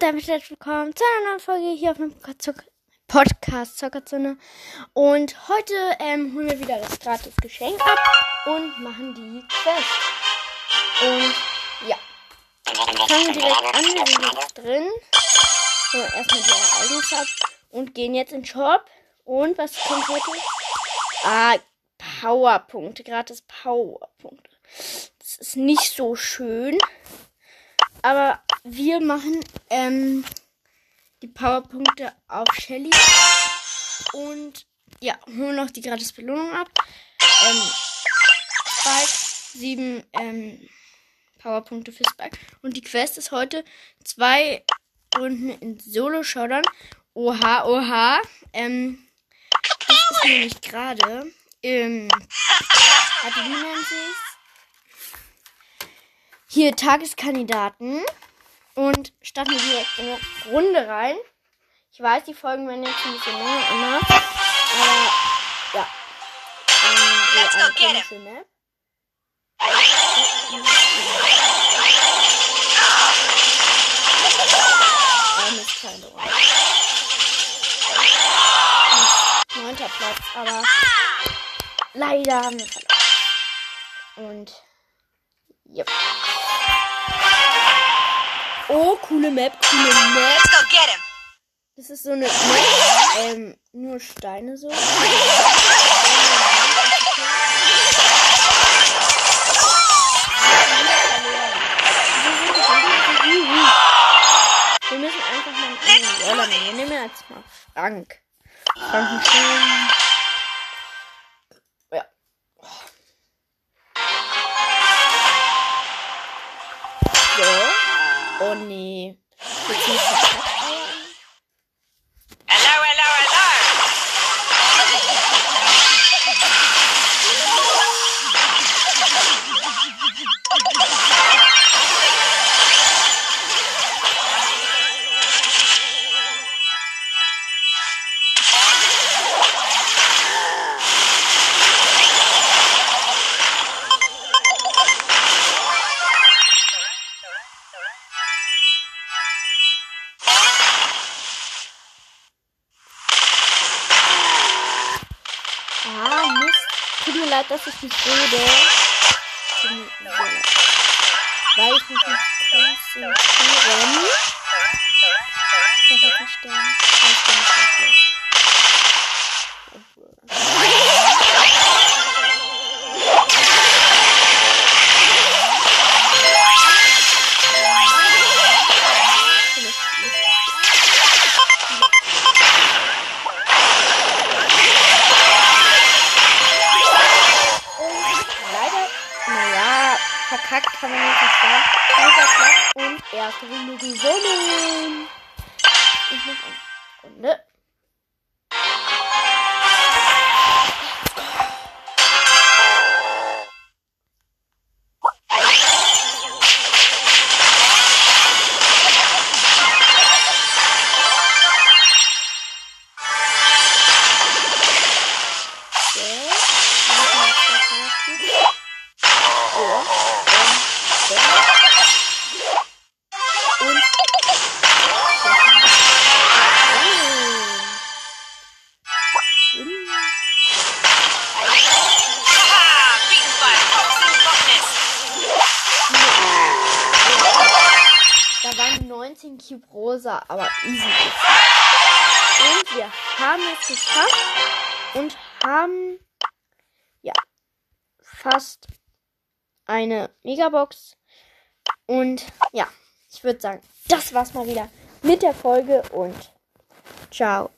Und damit herzlich willkommen zu einer neuen Folge hier auf meinem Podcast Zockerzone. Und heute ähm, holen wir wieder das gratis Geschenk ab und machen die Quest. Und ja, fangen wir direkt an. Wir sind jetzt drin. So, erstmal die Ereignisse ab und gehen jetzt in den Shop. Und was kommt heute? Ah, Powerpunkte, gratis Powerpunkte. Das ist nicht so schön. Aber wir machen ähm, die Powerpunkte auf Shelly. Und ja, holen noch die gratis Belohnung ab. Ähm, Spike, sieben ähm, Powerpunkte für Spike. Und die Quest ist heute zwei Runden in Solo-Showdown. Oha, oha. Ähm, das ist nämlich gerade. Ähm, wie nennt sich's? Hier Tageskandidaten und starten wir direkt in eine Runde rein. Ich weiß, die Folgen werden jetzt ein bisschen länger immer, aber ja. Ähm, so eine. Armes kleine Neunter Platz, aber leider haben wir verloren. Und Yep. Oh, coole Map, coole Map. Let's go get him. Das ist so eine Map, ähm, nur Steine so. Wir müssen einfach mal einen Roller nehmen. Wir nehmen jetzt mal Frank. Frankenstein. Oh nee. Jetzt nicht leid, dass ich nicht rede. Weil ich mich nicht konzentrieren. Da wird ich sterben. Ich bin nicht verkackt, kann man nicht sagen. Dritter Platz und erste Runde gewonnen. Ich noch eine Runde. 19 Cube Rosa, aber easy. Und wir haben es geschafft und haben ja fast eine Megabox. Und ja, ich würde sagen, das war's mal wieder mit der Folge und ciao.